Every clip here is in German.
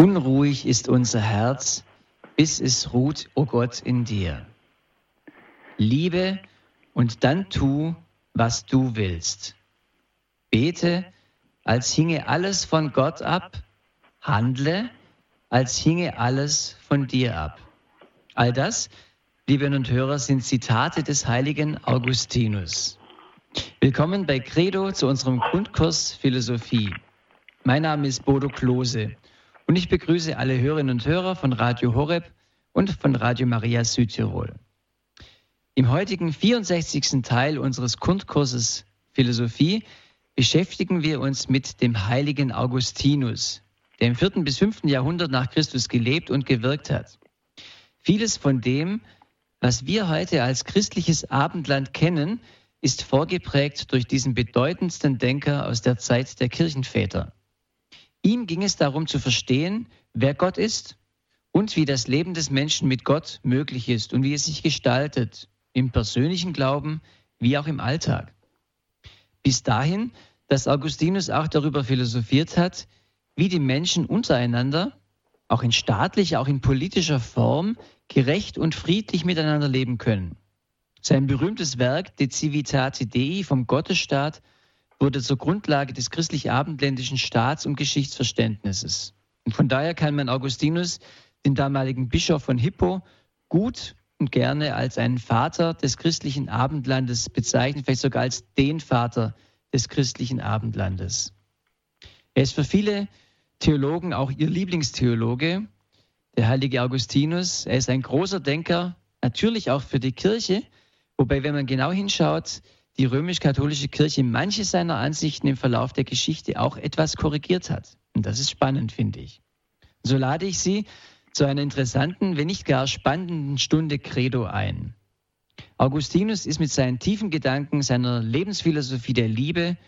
Unruhig ist unser Herz, bis es ruht, o oh Gott, in dir. Liebe und dann tu, was du willst. Bete, als hinge alles von Gott ab, handle, als hinge alles von dir ab. All das, liebe und Hörer, sind Zitate des heiligen Augustinus. Willkommen bei Credo zu unserem Grundkurs Philosophie. Mein Name ist Bodo Klose und ich begrüße alle Hörerinnen und Hörer von Radio Horeb und von Radio Maria Südtirol. Im heutigen 64. Teil unseres Grundkurses Philosophie beschäftigen wir uns mit dem heiligen Augustinus, der im 4. bis 5. Jahrhundert nach Christus gelebt und gewirkt hat. Vieles von dem, was wir heute als christliches Abendland kennen, ist vorgeprägt durch diesen bedeutendsten Denker aus der Zeit der Kirchenväter. Ihm ging es darum zu verstehen, wer Gott ist und wie das Leben des Menschen mit Gott möglich ist und wie es sich gestaltet, im persönlichen Glauben wie auch im Alltag. Bis dahin, dass Augustinus auch darüber philosophiert hat, wie die Menschen untereinander, auch in staatlicher, auch in politischer Form, gerecht und friedlich miteinander leben können. Sein berühmtes Werk De Civitate Dei vom Gottesstaat wurde zur Grundlage des christlich-abendländischen Staats- und Geschichtsverständnisses. Und von daher kann man Augustinus, den damaligen Bischof von Hippo, gut und gerne als einen Vater des christlichen Abendlandes bezeichnen, vielleicht sogar als den Vater des christlichen Abendlandes. Er ist für viele Theologen auch ihr Lieblingstheologe, der heilige Augustinus. Er ist ein großer Denker, natürlich auch für die Kirche, wobei, wenn man genau hinschaut, die römisch-katholische Kirche manche seiner Ansichten im Verlauf der Geschichte auch etwas korrigiert hat. Und das ist spannend, finde ich. So lade ich Sie zu einer interessanten, wenn nicht gar spannenden Stunde Credo ein. Augustinus ist mit seinen tiefen Gedanken, seiner Lebensphilosophie der Liebe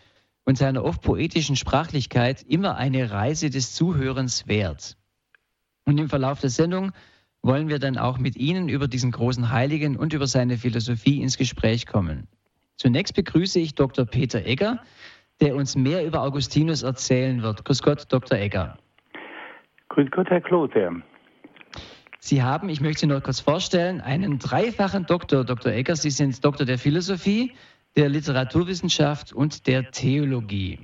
und seiner oft poetischen Sprachlichkeit immer eine Reise des Zuhörens wert. Und im Verlauf der Sendung wollen wir dann auch mit Ihnen über diesen großen Heiligen und über seine Philosophie ins Gespräch kommen. Zunächst begrüße ich Dr. Peter Egger, der uns mehr über Augustinus erzählen wird. Grüß Gott, Dr. Egger. Grüß Gott, Herr Klose. Sie haben, ich möchte Sie noch kurz vorstellen, einen dreifachen Doktor, Dr. Egger. Sie sind Doktor der Philosophie, der Literaturwissenschaft und der Theologie.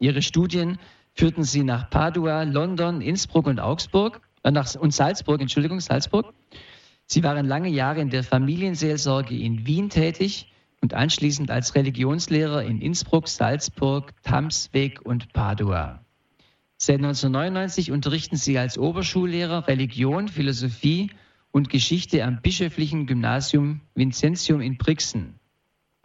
Ihre Studien führten Sie nach Padua, London, Innsbruck und Augsburg, äh, nach, und Salzburg, Entschuldigung, Salzburg. Sie waren lange Jahre in der Familienseelsorge in Wien tätig und anschließend als Religionslehrer in Innsbruck, Salzburg, Tamsweg und Padua. Seit 1999 unterrichten sie als Oberschullehrer Religion, Philosophie und Geschichte am Bischöflichen Gymnasium Vincentium in Brixen.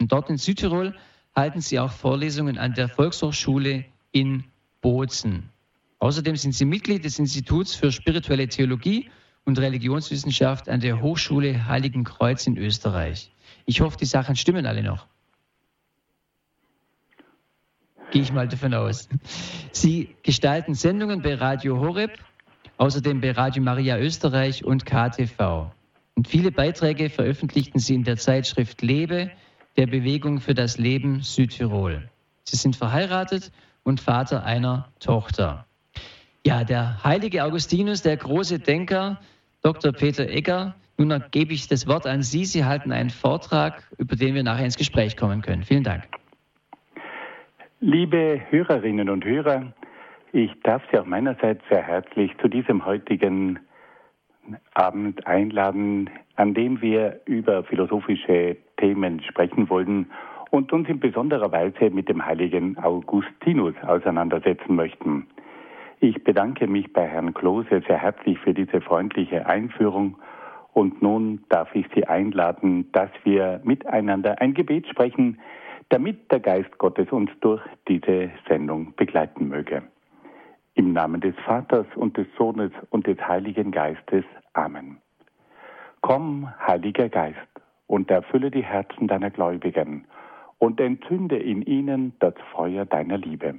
Und dort in Südtirol halten sie auch Vorlesungen an der Volkshochschule in Bozen. Außerdem sind sie Mitglied des Instituts für spirituelle Theologie und Religionswissenschaft an der Hochschule Heiligen Kreuz in Österreich. Ich hoffe, die Sachen stimmen alle noch. Gehe ich mal davon aus. Sie gestalten Sendungen bei Radio Horeb, außerdem bei Radio Maria Österreich und KTV. Und viele Beiträge veröffentlichten Sie in der Zeitschrift Lebe, der Bewegung für das Leben Südtirol. Sie sind verheiratet und Vater einer Tochter. Ja, der heilige Augustinus, der große Denker, Dr. Peter Egger, nun gebe ich das Wort an Sie. Sie halten einen Vortrag, über den wir nachher ins Gespräch kommen können. Vielen Dank. Liebe Hörerinnen und Hörer, ich darf Sie auch meinerseits sehr herzlich zu diesem heutigen Abend einladen, an dem wir über philosophische Themen sprechen wollen und uns in besonderer Weise mit dem heiligen Augustinus auseinandersetzen möchten. Ich bedanke mich bei Herrn Klose sehr herzlich für diese freundliche Einführung und nun darf ich Sie einladen, dass wir miteinander ein Gebet sprechen, damit der Geist Gottes uns durch diese Sendung begleiten möge. Im Namen des Vaters und des Sohnes und des Heiligen Geistes. Amen. Komm, Heiliger Geist, und erfülle die Herzen deiner Gläubigen und entzünde in ihnen das Feuer deiner Liebe.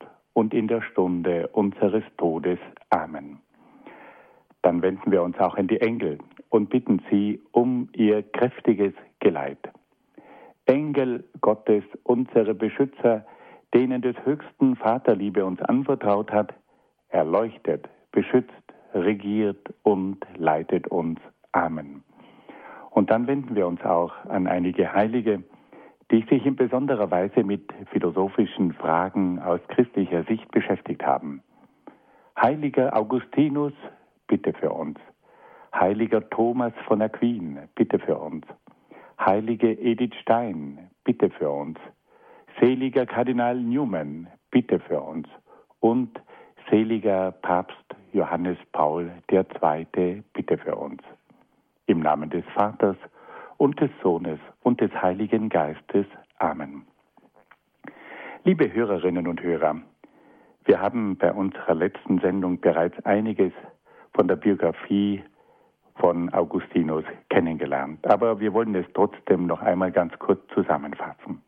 und in der Stunde unseres Todes. Amen. Dann wenden wir uns auch an die Engel und bitten sie um ihr kräftiges Geleit. Engel Gottes, unsere Beschützer, denen des höchsten Vaterliebe uns anvertraut hat, erleuchtet, beschützt, regiert und leitet uns. Amen. Und dann wenden wir uns auch an einige Heilige, die sich in besonderer Weise mit philosophischen Fragen aus christlicher Sicht beschäftigt haben. Heiliger Augustinus, bitte für uns. Heiliger Thomas von Aquin, bitte für uns. Heilige Edith Stein, bitte für uns. Seliger Kardinal Newman, bitte für uns. Und seliger Papst Johannes Paul II, bitte für uns. Im Namen des Vaters und des Sohnes und des Heiligen Geistes. Amen. Liebe Hörerinnen und Hörer, wir haben bei unserer letzten Sendung bereits einiges von der Biografie von Augustinus kennengelernt, aber wir wollen es trotzdem noch einmal ganz kurz zusammenfassen.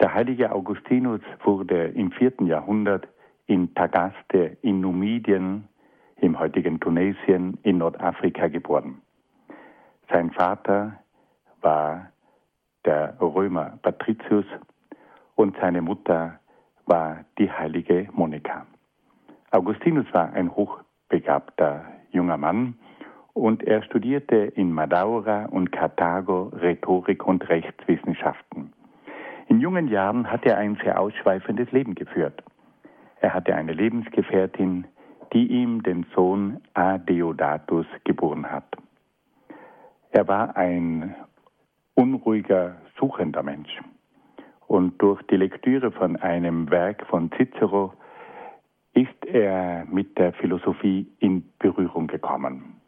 Der heilige Augustinus wurde im vierten Jahrhundert in Tagaste in Numidien, im heutigen Tunesien in Nordafrika geboren. Sein Vater war der Römer Patricius und seine Mutter war die heilige Monika. Augustinus war ein hochbegabter junger Mann und er studierte in Madaura und Karthago Rhetorik und Rechtswissenschaften. In jungen Jahren hat er ein sehr ausschweifendes Leben geführt. Er hatte eine Lebensgefährtin, die ihm den Sohn Adeodatus geboren hat. Er war ein unruhiger, suchender Mensch. Und durch die Lektüre von einem Werk von Cicero ist er mit der Philosophie in Berührung gekommen.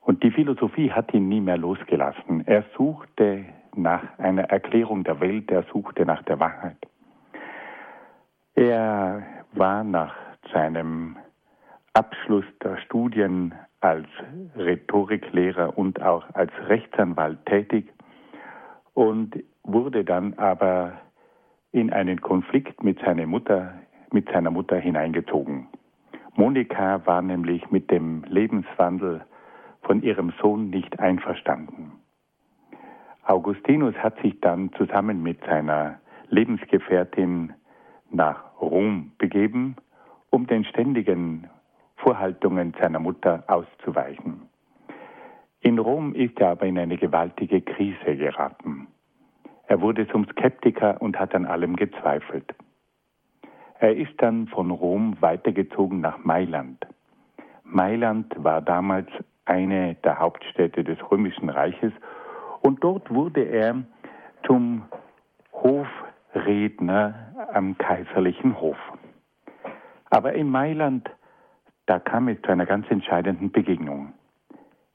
Und die Philosophie hat ihn nie mehr losgelassen. Er suchte nach einer Erklärung der Welt, er suchte nach der Wahrheit. Er war nach seinem Abschluss der Studien als Rhetoriklehrer und auch als Rechtsanwalt tätig und wurde dann aber in einen Konflikt mit seiner Mutter, mit seiner Mutter hineingezogen. Monika war nämlich mit dem Lebenswandel von ihrem Sohn nicht einverstanden. Augustinus hat sich dann zusammen mit seiner Lebensgefährtin nach Rom begeben, um den ständigen Vorhaltungen seiner Mutter auszuweichen. In Rom ist er aber in eine gewaltige Krise geraten. Er wurde zum Skeptiker und hat an allem gezweifelt. Er ist dann von Rom weitergezogen nach Mailand. Mailand war damals eine der Hauptstädte des Römischen Reiches und dort wurde er zum Hofredner am kaiserlichen Hof. Aber in Mailand da kam es zu einer ganz entscheidenden Begegnung.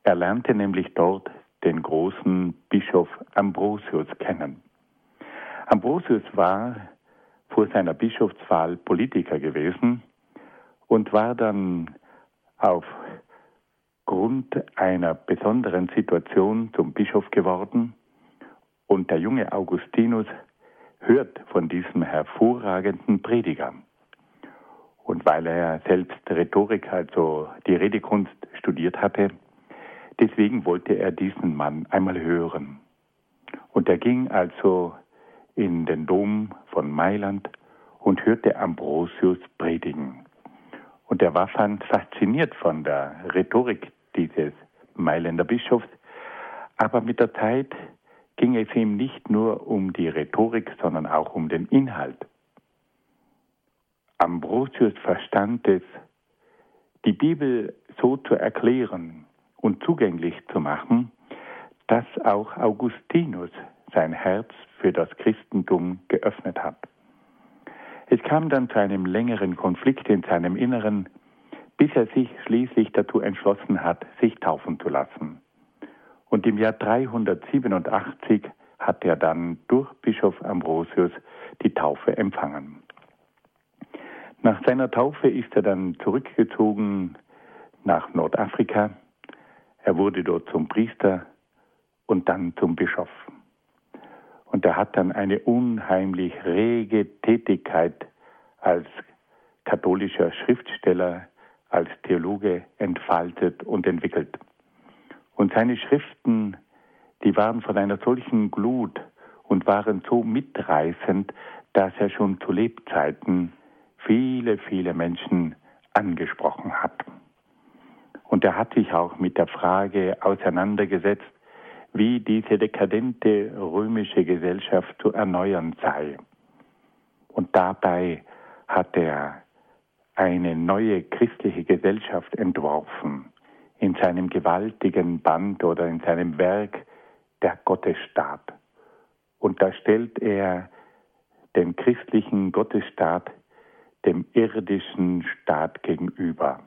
Er lernte nämlich dort den großen Bischof Ambrosius kennen. Ambrosius war vor seiner Bischofswahl Politiker gewesen und war dann aufgrund einer besonderen Situation zum Bischof geworden. Und der junge Augustinus hört von diesem hervorragenden Prediger. Und weil er selbst Rhetorik, also die Redekunst studiert hatte, deswegen wollte er diesen Mann einmal hören. Und er ging also in den Dom von Mailand und hörte Ambrosius predigen. Und er war fasziniert von der Rhetorik dieses Mailänder Bischofs, aber mit der Zeit ging es ihm nicht nur um die Rhetorik, sondern auch um den Inhalt. Ambrosius verstand es, die Bibel so zu erklären und zugänglich zu machen, dass auch Augustinus sein Herz für das Christentum geöffnet hat. Es kam dann zu einem längeren Konflikt in seinem Inneren, bis er sich schließlich dazu entschlossen hat, sich taufen zu lassen. Und im Jahr 387 hat er dann durch Bischof Ambrosius die Taufe empfangen. Nach seiner Taufe ist er dann zurückgezogen nach Nordafrika. Er wurde dort zum Priester und dann zum Bischof. Und er hat dann eine unheimlich rege Tätigkeit als katholischer Schriftsteller, als Theologe entfaltet und entwickelt. Und seine Schriften, die waren von einer solchen Glut und waren so mitreißend, dass er schon zu Lebzeiten viele, viele Menschen angesprochen hat. Und er hat sich auch mit der Frage auseinandergesetzt, wie diese dekadente römische Gesellschaft zu erneuern sei. Und dabei hat er eine neue christliche Gesellschaft entworfen in seinem gewaltigen Band oder in seinem Werk der Gottesstaat. Und da stellt er den christlichen Gottesstaat dem irdischen Staat gegenüber.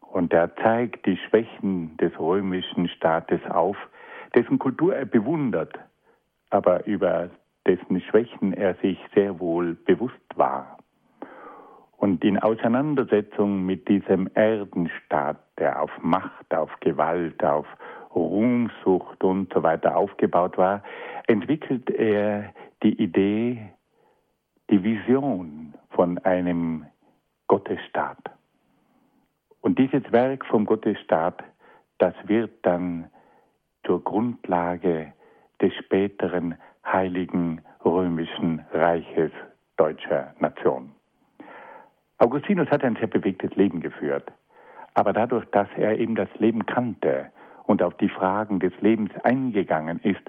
Und er zeigt die Schwächen des römischen Staates auf, dessen Kultur er bewundert, aber über dessen Schwächen er sich sehr wohl bewusst war. Und in Auseinandersetzung mit diesem Erdenstaat, der auf Macht, auf Gewalt, auf Ruhmsucht und so weiter aufgebaut war, entwickelt er die Idee, die Vision von einem Gottesstaat. Und dieses Werk vom Gottesstaat, das wird dann zur Grundlage des späteren heiligen römischen Reiches deutscher Nation. Augustinus hat ein sehr bewegtes Leben geführt, aber dadurch, dass er eben das Leben kannte und auf die Fragen des Lebens eingegangen ist,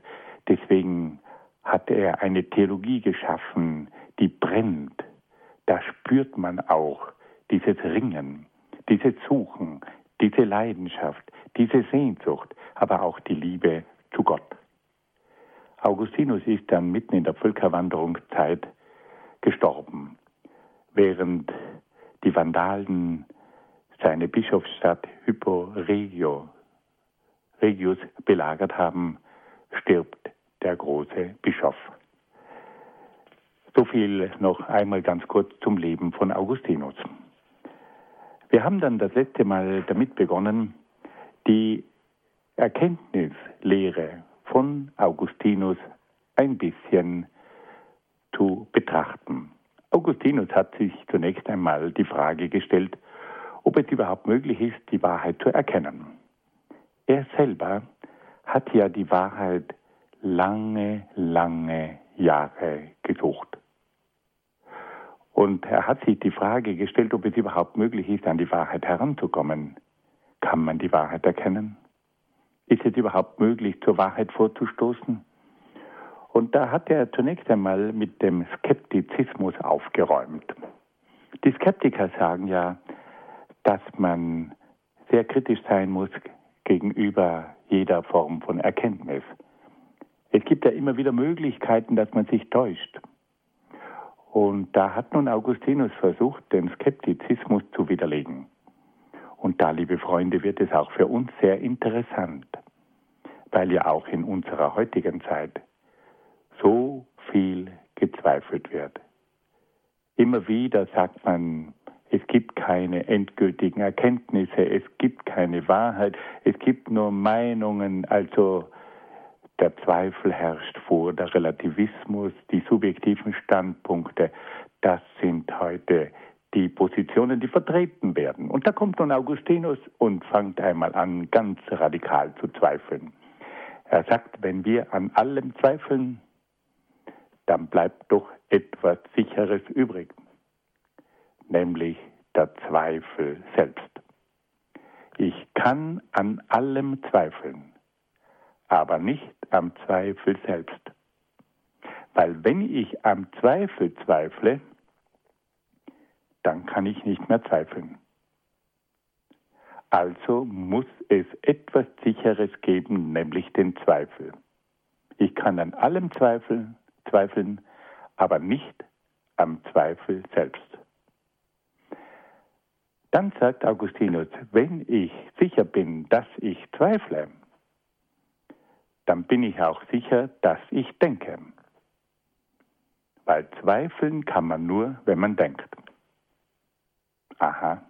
deswegen hat er eine Theologie geschaffen, die brennt. Da spürt man auch dieses Ringen, dieses Suchen, diese Leidenschaft, diese Sehnsucht, aber auch die Liebe zu Gott. Augustinus ist dann mitten in der Völkerwanderungszeit gestorben, während die Vandalen seine Bischofsstadt Hypo Regio, Regius belagert haben, stirbt der große Bischof. So viel noch einmal ganz kurz zum Leben von Augustinus. Wir haben dann das letzte Mal damit begonnen, die Erkenntnislehre von Augustinus ein bisschen zu betrachten. Augustinus hat sich zunächst einmal die Frage gestellt, ob es überhaupt möglich ist, die Wahrheit zu erkennen. Er selber hat ja die Wahrheit lange, lange Jahre gesucht. Und er hat sich die Frage gestellt, ob es überhaupt möglich ist, an die Wahrheit heranzukommen. Kann man die Wahrheit erkennen? Ist es überhaupt möglich, zur Wahrheit vorzustoßen? Und da hat er zunächst einmal mit dem Skeptizismus aufgeräumt. Die Skeptiker sagen ja, dass man sehr kritisch sein muss gegenüber jeder Form von Erkenntnis. Es gibt ja immer wieder Möglichkeiten, dass man sich täuscht. Und da hat nun Augustinus versucht, den Skeptizismus zu widerlegen. Und da, liebe Freunde, wird es auch für uns sehr interessant, weil ja auch in unserer heutigen Zeit so viel gezweifelt wird. Immer wieder sagt man, es gibt keine endgültigen Erkenntnisse, es gibt keine Wahrheit, es gibt nur Meinungen, also der Zweifel herrscht vor, der Relativismus, die subjektiven Standpunkte, das sind heute die Positionen, die vertreten werden. Und da kommt nun Augustinus und fängt einmal an, ganz radikal zu zweifeln. Er sagt, wenn wir an allem zweifeln, dann bleibt doch etwas Sicheres übrig, nämlich der Zweifel selbst. Ich kann an allem zweifeln, aber nicht am Zweifel selbst. Weil wenn ich am Zweifel zweifle, dann kann ich nicht mehr zweifeln. Also muss es etwas Sicheres geben, nämlich den Zweifel. Ich kann an allem zweifeln, zweifeln, aber nicht am Zweifel selbst. Dann sagt Augustinus, wenn ich sicher bin, dass ich zweifle, dann bin ich auch sicher, dass ich denke. Weil zweifeln kann man nur, wenn man denkt. Aha,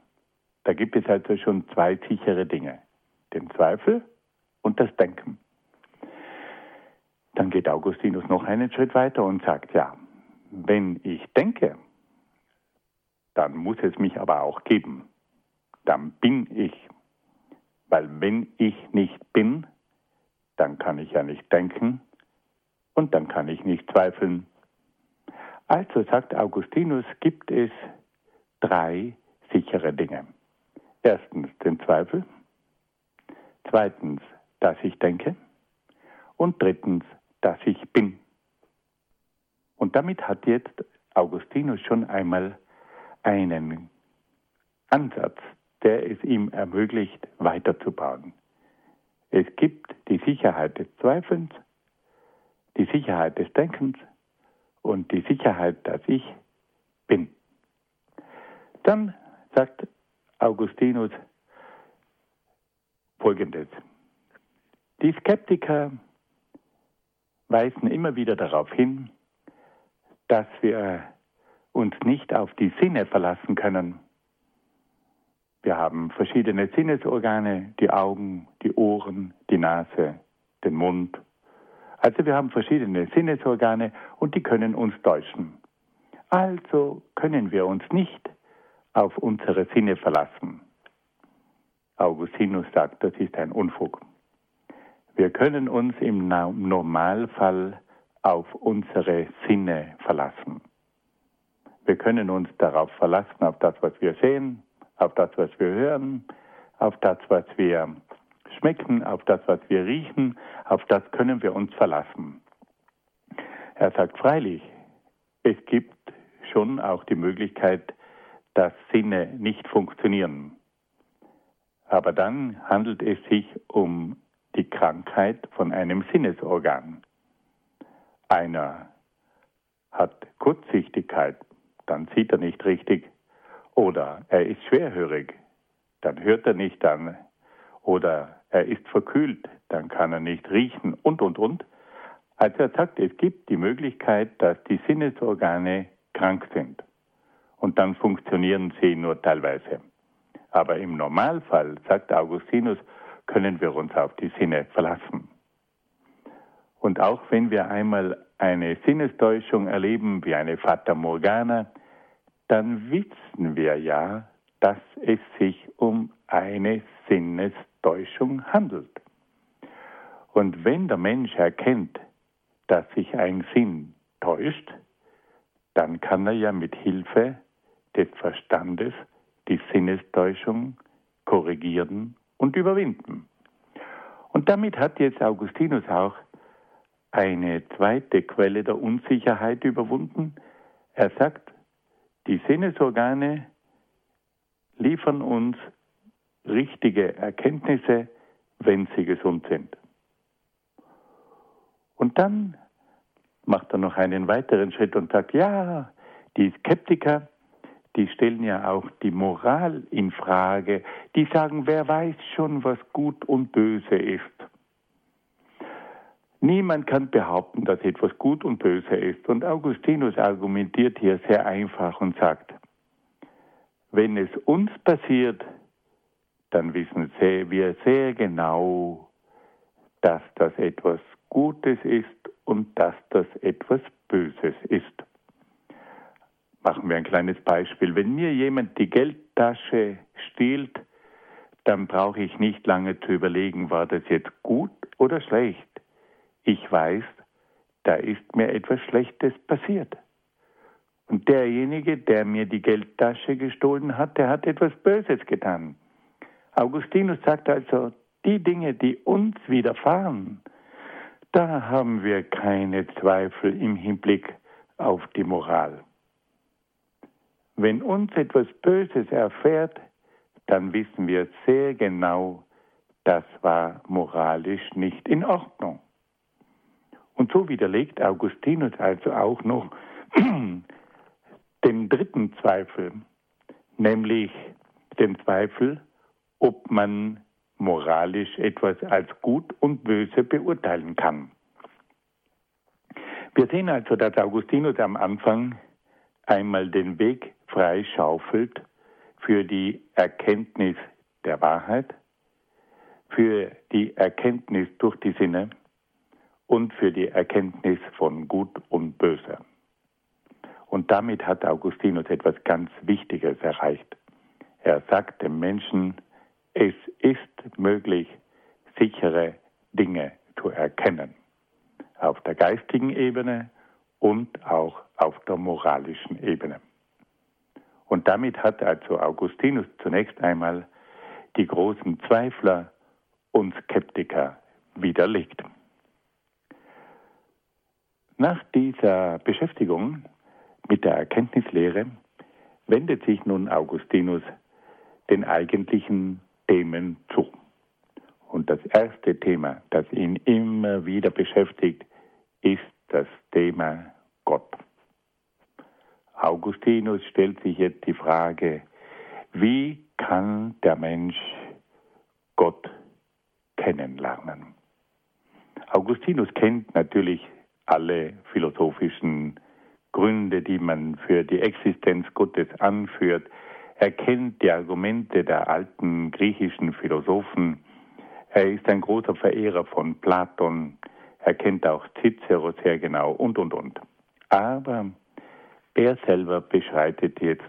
da gibt es also schon zwei sichere Dinge. Den Zweifel und das Denken. Dann geht Augustinus noch einen Schritt weiter und sagt, ja, wenn ich denke, dann muss es mich aber auch geben. Dann bin ich. Weil wenn ich nicht bin, dann kann ich ja nicht denken und dann kann ich nicht zweifeln. Also sagt Augustinus, gibt es drei sichere Dinge. Erstens den Zweifel, zweitens, dass ich denke und drittens, dass ich bin. Und damit hat jetzt Augustinus schon einmal einen Ansatz, der es ihm ermöglicht, weiterzubauen. Es gibt Sicherheit des Zweifelns, die Sicherheit des Denkens und die Sicherheit, dass ich bin. Dann sagt Augustinus Folgendes. Die Skeptiker weisen immer wieder darauf hin, dass wir uns nicht auf die Sinne verlassen können. Wir haben verschiedene Sinnesorgane, die Augen, die Ohren, die Nase, den Mund. Also wir haben verschiedene Sinnesorgane und die können uns täuschen. Also können wir uns nicht auf unsere Sinne verlassen. Augustinus sagt, das ist ein Unfug. Wir können uns im Normalfall auf unsere Sinne verlassen. Wir können uns darauf verlassen, auf das, was wir sehen, auf das, was wir hören, auf das, was wir schmecken, auf das, was wir riechen, auf das können wir uns verlassen. Er sagt freilich, es gibt schon auch die Möglichkeit, dass Sinne nicht funktionieren. Aber dann handelt es sich um die Krankheit von einem Sinnesorgan. Einer hat Kurzsichtigkeit, dann sieht er nicht richtig. Oder er ist schwerhörig, dann hört er nicht an. Oder er ist verkühlt, dann kann er nicht riechen und, und, und. Also er sagt, es gibt die Möglichkeit, dass die Sinnesorgane krank sind. Und dann funktionieren sie nur teilweise. Aber im Normalfall, sagt Augustinus, können wir uns auf die Sinne verlassen. Und auch wenn wir einmal eine Sinnestäuschung erleben, wie eine Fata Morgana, dann wissen wir ja, dass es sich um eine Sinnestäuschung handelt. Und wenn der Mensch erkennt, dass sich ein Sinn täuscht, dann kann er ja mit Hilfe des Verstandes die Sinnestäuschung korrigieren und überwinden. Und damit hat jetzt Augustinus auch eine zweite Quelle der Unsicherheit überwunden. Er sagt, die Sinnesorgane liefern uns richtige Erkenntnisse, wenn sie gesund sind. Und dann macht er noch einen weiteren Schritt und sagt, ja, die Skeptiker, die stellen ja auch die Moral in Frage. Die sagen, wer weiß schon, was gut und böse ist. Niemand kann behaupten, dass etwas gut und böse ist. Und Augustinus argumentiert hier sehr einfach und sagt, wenn es uns passiert, dann wissen wir sehr genau, dass das etwas Gutes ist und dass das etwas Böses ist. Machen wir ein kleines Beispiel. Wenn mir jemand die Geldtasche stiehlt, dann brauche ich nicht lange zu überlegen, war das jetzt gut oder schlecht. Ich weiß, da ist mir etwas Schlechtes passiert. Und derjenige, der mir die Geldtasche gestohlen hat, der hat etwas Böses getan. Augustinus sagt also, die Dinge, die uns widerfahren, da haben wir keine Zweifel im Hinblick auf die Moral. Wenn uns etwas Böses erfährt, dann wissen wir sehr genau, das war moralisch nicht in Ordnung. Und so widerlegt Augustinus also auch noch den dritten Zweifel, nämlich den Zweifel, ob man moralisch etwas als gut und böse beurteilen kann. Wir sehen also, dass Augustinus am Anfang einmal den Weg freischaufelt für die Erkenntnis der Wahrheit, für die Erkenntnis durch die Sinne und für die Erkenntnis von Gut und Böse. Und damit hat Augustinus etwas ganz Wichtiges erreicht. Er sagt dem Menschen, es ist möglich, sichere Dinge zu erkennen. Auf der geistigen Ebene und auch auf der moralischen Ebene. Und damit hat also Augustinus zunächst einmal die großen Zweifler und Skeptiker widerlegt. Nach dieser Beschäftigung mit der Erkenntnislehre wendet sich nun Augustinus den eigentlichen Themen zu. Und das erste Thema, das ihn immer wieder beschäftigt, ist das Thema Gott. Augustinus stellt sich jetzt die Frage, wie kann der Mensch Gott kennenlernen? Augustinus kennt natürlich alle philosophischen Gründe, die man für die Existenz Gottes anführt. Er kennt die Argumente der alten griechischen Philosophen. Er ist ein großer Verehrer von Platon. Er kennt auch Cicero sehr genau und, und, und. Aber er selber beschreitet jetzt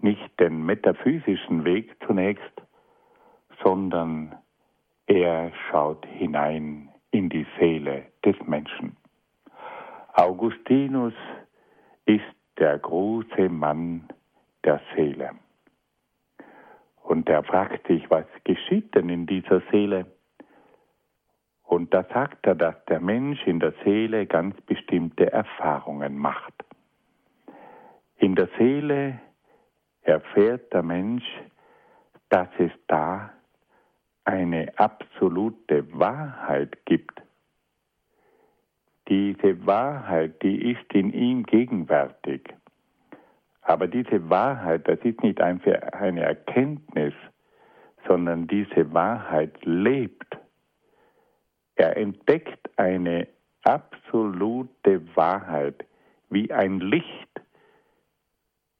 nicht den metaphysischen Weg zunächst, sondern er schaut hinein in die Seele des Menschen. Augustinus ist der große Mann der Seele. Und er fragt sich, was geschieht denn in dieser Seele? Und da sagt er, dass der Mensch in der Seele ganz bestimmte Erfahrungen macht. In der Seele erfährt der Mensch, dass es da eine absolute Wahrheit gibt. Diese Wahrheit, die ist in ihm gegenwärtig. Aber diese Wahrheit, das ist nicht einfach eine Erkenntnis, sondern diese Wahrheit lebt. Er entdeckt eine absolute Wahrheit wie ein Licht,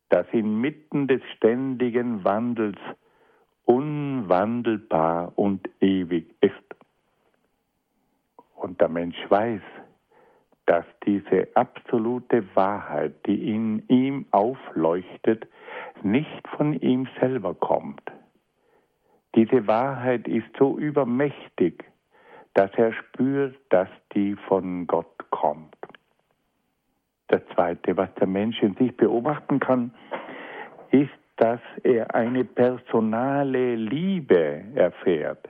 das inmitten des ständigen Wandels unwandelbar und ewig ist. Und der Mensch weiß, dass diese absolute Wahrheit, die in ihm aufleuchtet, nicht von ihm selber kommt. Diese Wahrheit ist so übermächtig, dass er spürt, dass die von Gott kommt. Das Zweite, was der Mensch in sich beobachten kann, ist, dass er eine personale Liebe erfährt,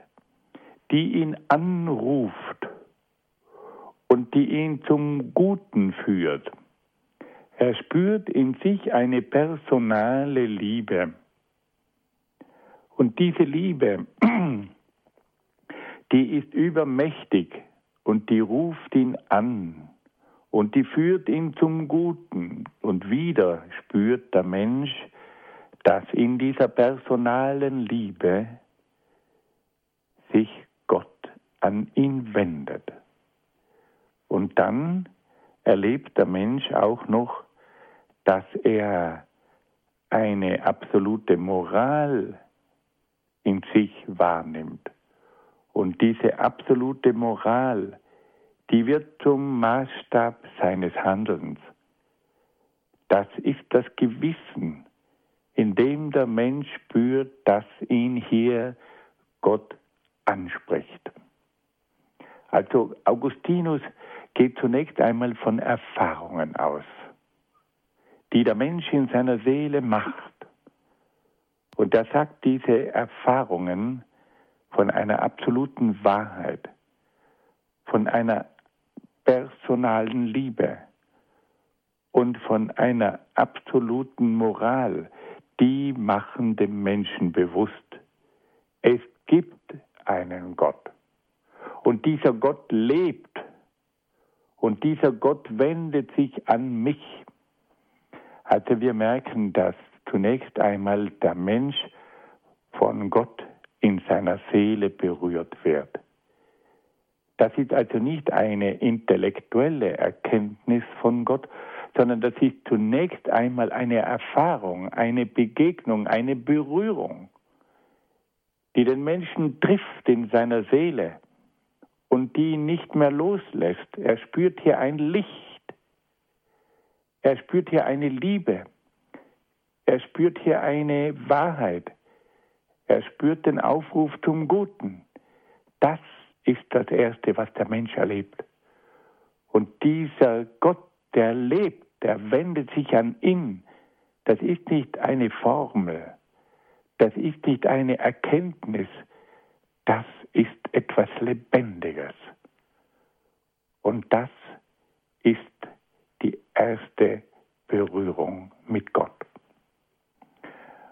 die ihn anruft und die ihn zum Guten führt. Er spürt in sich eine personale Liebe. Und diese Liebe, die ist übermächtig und die ruft ihn an und die führt ihn zum Guten. Und wieder spürt der Mensch, dass in dieser personalen Liebe sich Gott an ihn wendet. Und dann erlebt der Mensch auch noch, dass er eine absolute Moral in sich wahrnimmt. Und diese absolute Moral, die wird zum Maßstab seines Handelns. Das ist das Gewissen, in dem der Mensch spürt, dass ihn hier Gott anspricht. Also Augustinus geht zunächst einmal von Erfahrungen aus, die der Mensch in seiner Seele macht. Und er sagt diese Erfahrungen von einer absoluten Wahrheit, von einer personalen Liebe und von einer absoluten Moral, die machen dem Menschen bewusst, es gibt einen Gott. Und dieser Gott lebt. Und dieser Gott wendet sich an mich. Also wir merken, dass zunächst einmal der Mensch von Gott in seiner Seele berührt wird. Das ist also nicht eine intellektuelle Erkenntnis von Gott, sondern das ist zunächst einmal eine Erfahrung, eine Begegnung, eine Berührung, die den Menschen trifft in seiner Seele und die nicht mehr loslässt. Er spürt hier ein Licht, er spürt hier eine Liebe, er spürt hier eine Wahrheit, er spürt den Aufruf zum Guten. Das ist das Erste, was der Mensch erlebt. Und dieser Gott, der lebt, der wendet sich an ihn. Das ist nicht eine Formel, das ist nicht eine Erkenntnis, das ist etwas Lebendiges. Und das ist die erste Berührung mit Gott.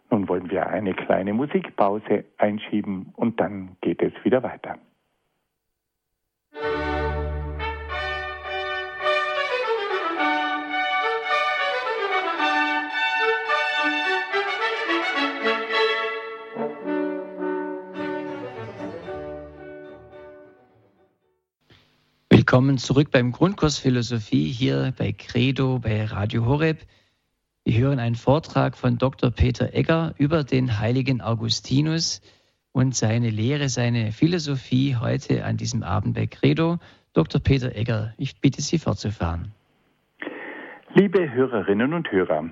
Nun wollen wir eine kleine Musikpause einschieben und dann geht es wieder weiter. Willkommen zurück beim Grundkurs Philosophie hier bei Credo bei Radio Horeb. Wir hören einen Vortrag von Dr. Peter Egger über den heiligen Augustinus und seine Lehre, seine Philosophie heute an diesem Abend bei Credo. Dr. Peter Egger, ich bitte Sie fortzufahren. Liebe Hörerinnen und Hörer,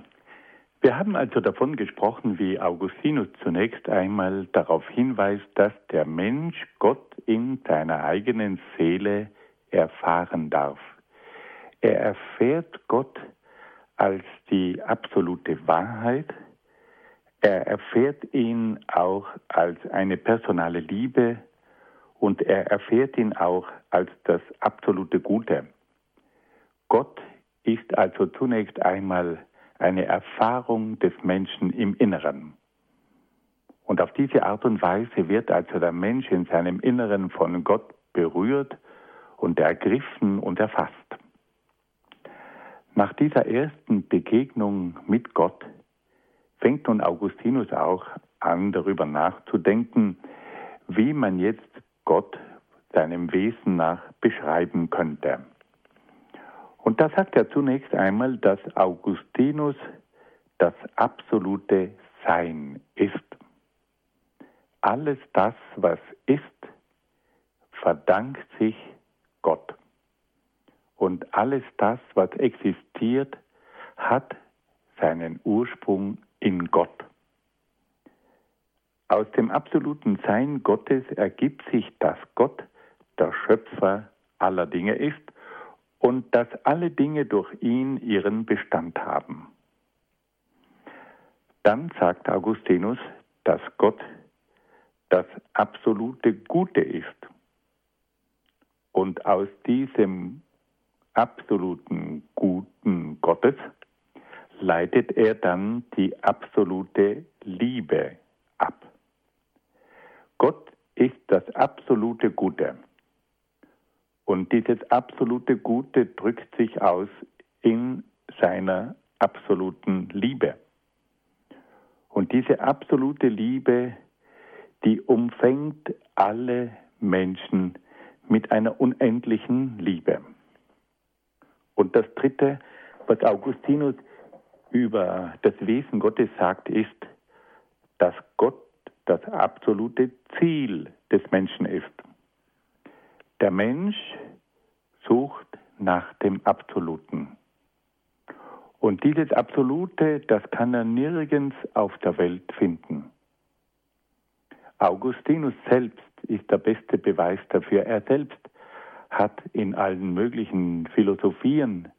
wir haben also davon gesprochen, wie Augustinus zunächst einmal darauf hinweist, dass der Mensch Gott in seiner eigenen Seele erfahren darf. Er erfährt Gott als die absolute Wahrheit. Er erfährt ihn auch als eine personale Liebe und er erfährt ihn auch als das absolute Gute. Gott ist also zunächst einmal eine Erfahrung des Menschen im Inneren. Und auf diese Art und Weise wird also der Mensch in seinem Inneren von Gott berührt und ergriffen und erfasst. Nach dieser ersten Begegnung mit Gott fängt nun Augustinus auch an, darüber nachzudenken, wie man jetzt Gott seinem Wesen nach beschreiben könnte. Und da sagt er zunächst einmal, dass Augustinus das absolute Sein ist. Alles das, was ist, verdankt sich Gott. Und alles das, was existiert, hat seinen Ursprung in Gott. Aus dem absoluten Sein Gottes ergibt sich, dass Gott der Schöpfer aller Dinge ist und dass alle Dinge durch ihn ihren Bestand haben. Dann sagt Augustinus, dass Gott das absolute Gute ist und aus diesem absoluten Guten Gottes leitet er dann die absolute Liebe ab. Gott ist das absolute Gute. Und dieses absolute Gute drückt sich aus in seiner absoluten Liebe. Und diese absolute Liebe, die umfängt alle Menschen mit einer unendlichen Liebe. Und das Dritte, was Augustinus über das Wesen Gottes sagt, ist, dass Gott das absolute Ziel des Menschen ist. Der Mensch sucht nach dem Absoluten. Und dieses Absolute, das kann er nirgends auf der Welt finden. Augustinus selbst ist der beste Beweis dafür. Er selbst hat in allen möglichen Philosophien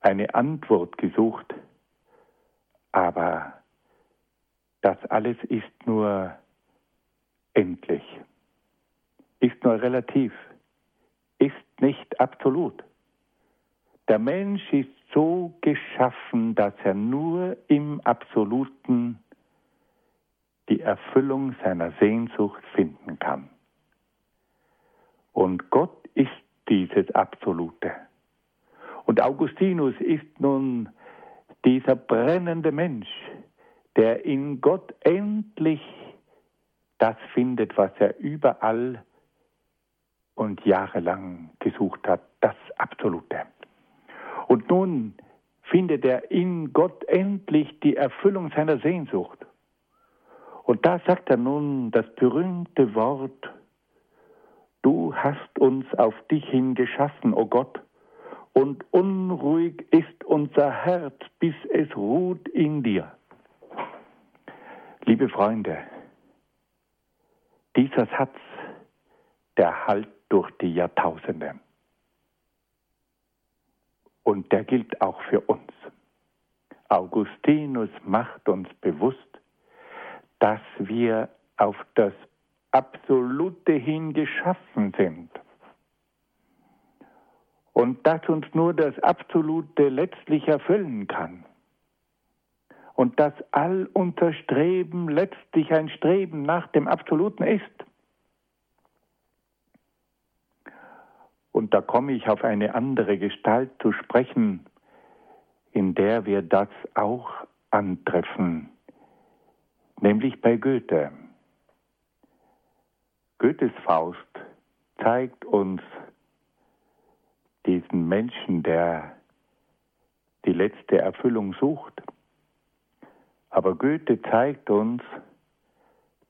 eine Antwort gesucht, aber das alles ist nur endlich, ist nur relativ, ist nicht absolut. Der Mensch ist so geschaffen, dass er nur im Absoluten die Erfüllung seiner Sehnsucht finden kann. Und Gott ist dieses Absolute. Und Augustinus ist nun dieser brennende Mensch, der in Gott endlich das findet, was er überall und jahrelang gesucht hat, das Absolute. Und nun findet er in Gott endlich die Erfüllung seiner Sehnsucht. Und da sagt er nun das berühmte Wort, du hast uns auf dich hin geschaffen, o oh Gott, und unruhig ist unser Herz, bis es ruht in dir. Liebe Freunde, dieser Satz, der halt durch die Jahrtausende. Und der gilt auch für uns. Augustinus macht uns bewusst, dass wir auf das Absolute hin geschaffen sind. Und dass uns nur das Absolute letztlich erfüllen kann. Und dass all unser Streben letztlich ein Streben nach dem Absoluten ist. Und da komme ich auf eine andere Gestalt zu sprechen, in der wir das auch antreffen, nämlich bei Goethe. Goethes Faust zeigt uns diesen Menschen, der die letzte Erfüllung sucht. Aber Goethe zeigt uns,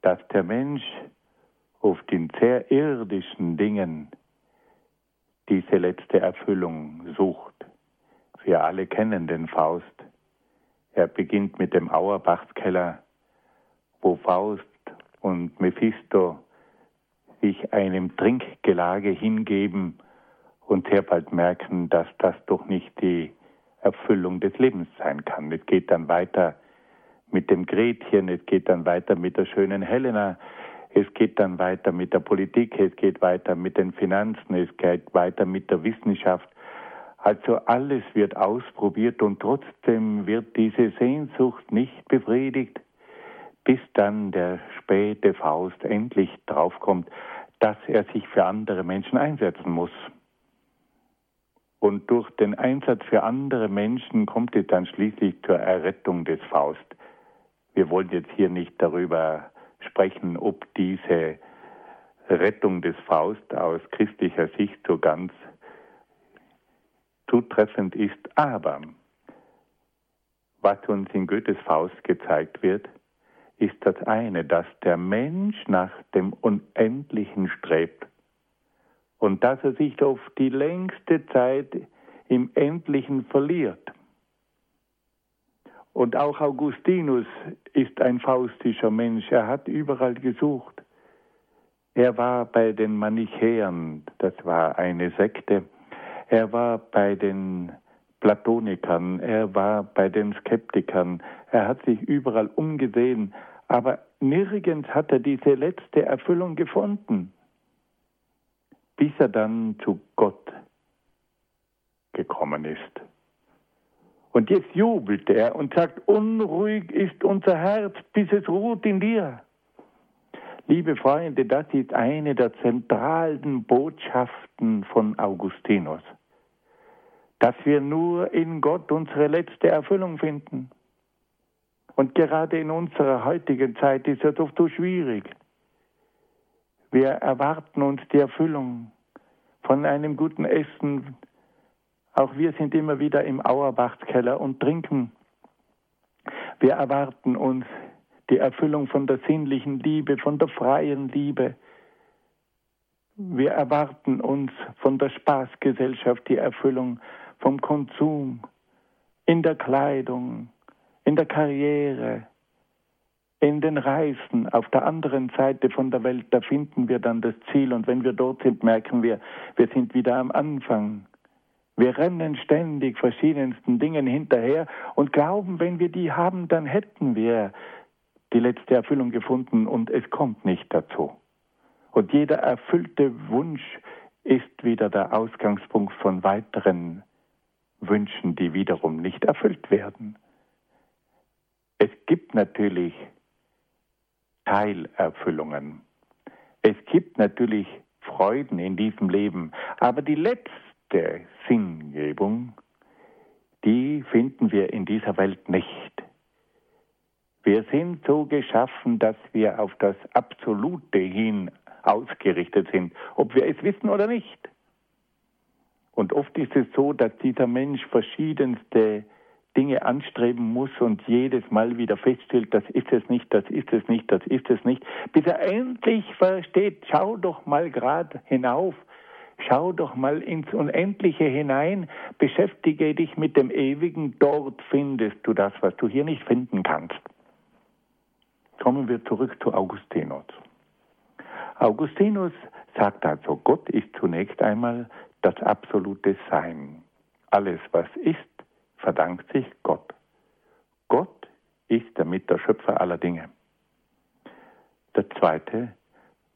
dass der Mensch auf den sehr irdischen Dingen diese letzte Erfüllung sucht. Wir alle kennen den Faust. Er beginnt mit dem Auerbachskeller, wo Faust und Mephisto sich einem Trinkgelage hingeben und sehr bald merken, dass das doch nicht die Erfüllung des Lebens sein kann. Es geht dann weiter mit dem Gretchen, es geht dann weiter mit der schönen Helena, es geht dann weiter mit der Politik, es geht weiter mit den Finanzen, es geht weiter mit der Wissenschaft. Also alles wird ausprobiert und trotzdem wird diese Sehnsucht nicht befriedigt, bis dann der späte Faust endlich draufkommt, dass er sich für andere Menschen einsetzen muss. Und durch den Einsatz für andere Menschen kommt es dann schließlich zur Errettung des Faust. Wir wollen jetzt hier nicht darüber sprechen, ob diese Rettung des Faust aus christlicher Sicht so ganz zutreffend ist. Aber was uns in Goethes Faust gezeigt wird, ist das eine, dass der Mensch nach dem Unendlichen strebt und dass er sich auf die längste Zeit im Endlichen verliert. Und auch Augustinus ist ein faustischer Mensch. Er hat überall gesucht. Er war bei den Manichäern, das war eine Sekte. Er war bei den Platonikern, er war bei den Skeptikern. Er hat sich überall umgesehen, aber nirgends hat er diese letzte Erfüllung gefunden, bis er dann zu Gott gekommen ist. Und jetzt jubelt er und sagt, unruhig ist unser Herz, bis es ruht in dir. Liebe Freunde, das ist eine der zentralen Botschaften von Augustinus, dass wir nur in Gott unsere letzte Erfüllung finden. Und gerade in unserer heutigen Zeit ist es oft so schwierig. Wir erwarten uns die Erfüllung von einem guten Essen, auch wir sind immer wieder im Auerbachskeller und trinken. Wir erwarten uns die Erfüllung von der sinnlichen Liebe, von der freien Liebe. Wir erwarten uns von der Spaßgesellschaft die Erfüllung vom Konsum, in der Kleidung, in der Karriere, in den Reisen auf der anderen Seite von der Welt, da finden wir dann das Ziel und wenn wir dort sind, merken wir, wir sind wieder am Anfang. Wir rennen ständig verschiedensten Dingen hinterher und glauben, wenn wir die haben, dann hätten wir die letzte Erfüllung gefunden und es kommt nicht dazu. Und jeder erfüllte Wunsch ist wieder der Ausgangspunkt von weiteren Wünschen, die wiederum nicht erfüllt werden. Es gibt natürlich Teilerfüllungen. Es gibt natürlich Freuden in diesem Leben, aber die letzte Sinngebung, die finden wir in dieser Welt nicht. Wir sind so geschaffen, dass wir auf das Absolute hin ausgerichtet sind, ob wir es wissen oder nicht. Und oft ist es so, dass dieser Mensch verschiedenste Dinge anstreben muss und jedes Mal wieder feststellt, das ist es nicht, das ist es nicht, das ist es nicht, bis er endlich versteht, schau doch mal gerade hinauf, schau doch mal ins Unendliche hinein, beschäftige dich mit dem Ewigen, dort findest du das, was du hier nicht finden kannst. Kommen wir zurück zu Augustinus. Augustinus sagt also, Gott ist zunächst einmal das absolute Sein. Alles, was ist, verdankt sich Gott. Gott ist damit der Schöpfer aller Dinge. Der zweite,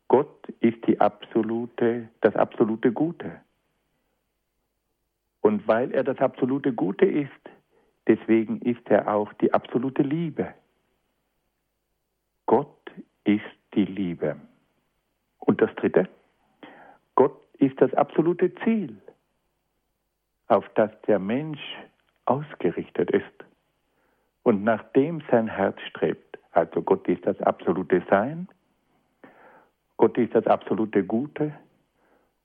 Gott ist die absolute, das absolute Gute. Und weil er das absolute Gute ist, deswegen ist er auch die absolute Liebe. Gott ist die Liebe. Und das Dritte, Gott ist das absolute Ziel, auf das der Mensch ausgerichtet ist und nach dem sein Herz strebt. Also Gott ist das absolute Sein, Gott ist das absolute Gute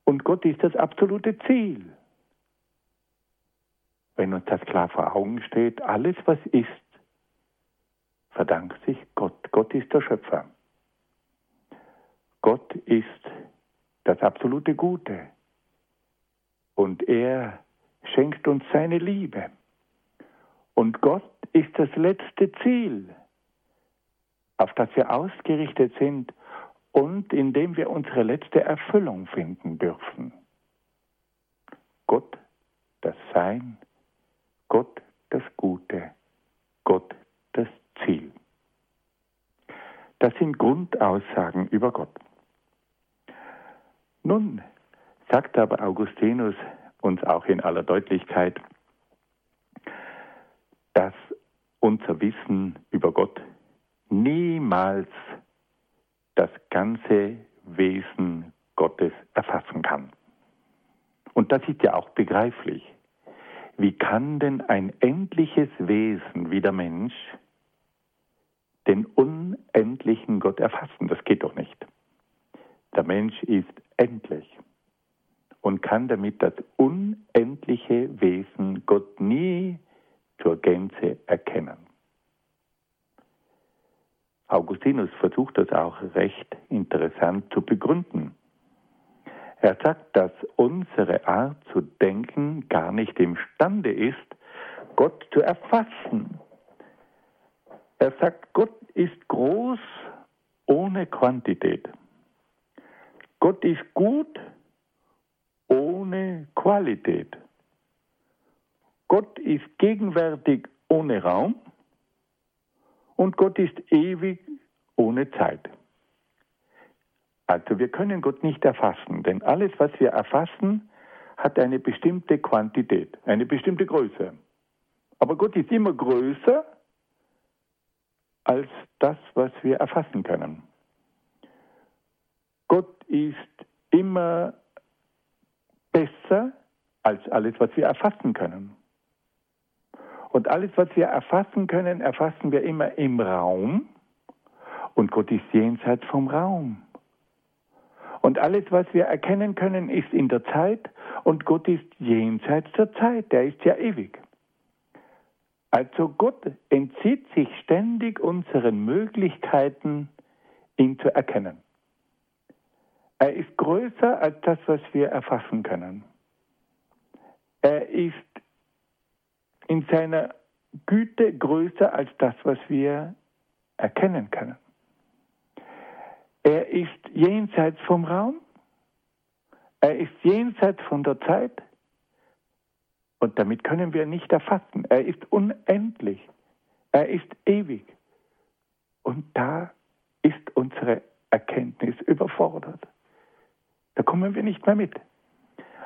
und Gott ist das absolute Ziel. Wenn uns das klar vor Augen steht, alles was ist, verdankt sich Gott. Gott ist der Schöpfer. Gott ist das absolute Gute. Und er schenkt uns seine Liebe. Und Gott ist das letzte Ziel, auf das wir ausgerichtet sind und in dem wir unsere letzte Erfüllung finden dürfen. Gott das Sein, Gott das Gute, Gott das Ziel. Das sind Grundaussagen über Gott. Nun sagt aber Augustinus uns auch in aller Deutlichkeit, dass unser Wissen über Gott niemals das ganze Wesen Gottes erfassen kann. Und das ist ja auch begreiflich. Wie kann denn ein endliches Wesen wie der Mensch den unendlichen Gott erfassen? Das geht doch nicht. Der Mensch ist endlich und kann damit das unendliche Wesen Gott nie zur Gänze erkennen. Augustinus versucht das auch recht interessant zu begründen. Er sagt, dass unsere Art zu denken gar nicht imstande ist, Gott zu erfassen. Er sagt, Gott ist groß ohne Quantität. Gott ist gut ohne Qualität. Gott ist gegenwärtig ohne Raum und Gott ist ewig ohne Zeit. Also wir können Gott nicht erfassen, denn alles, was wir erfassen, hat eine bestimmte Quantität, eine bestimmte Größe. Aber Gott ist immer größer als das, was wir erfassen können. Gott ist immer besser als alles, was wir erfassen können. Und alles, was wir erfassen können, erfassen wir immer im Raum. Und Gott ist jenseits vom Raum. Und alles, was wir erkennen können, ist in der Zeit. Und Gott ist jenseits der Zeit. Der ist ja ewig. Also Gott entzieht sich ständig unseren Möglichkeiten, ihn zu erkennen. Er ist größer als das, was wir erfassen können. Er ist in seiner Güte größer als das, was wir erkennen können. Er ist jenseits vom Raum, er ist jenseits von der Zeit und damit können wir nicht erfassen. Er ist unendlich, er ist ewig und da ist unsere Erkenntnis überfordert. Da kommen wir nicht mehr mit.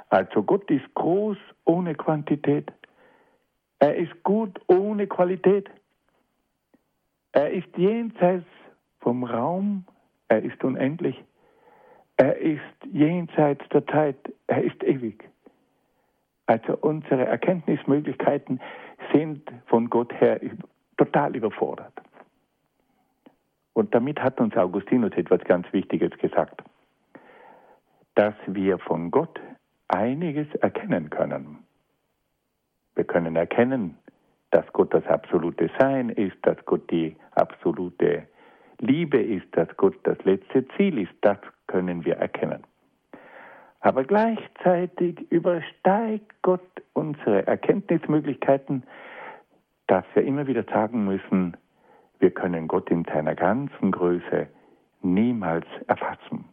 Also Gott ist groß ohne Quantität, er ist gut ohne Qualität. Er ist jenseits vom Raum. Er ist unendlich. Er ist jenseits der Zeit. Er ist ewig. Also unsere Erkenntnismöglichkeiten sind von Gott her total überfordert. Und damit hat uns Augustinus etwas ganz Wichtiges gesagt, dass wir von Gott einiges erkennen können. Wir können erkennen, dass Gott das absolute Sein ist, dass Gott die absolute Liebe ist, dass Gott das letzte Ziel ist, das können wir erkennen. Aber gleichzeitig übersteigt Gott unsere Erkenntnismöglichkeiten, dass wir immer wieder sagen müssen, wir können Gott in seiner ganzen Größe niemals erfassen.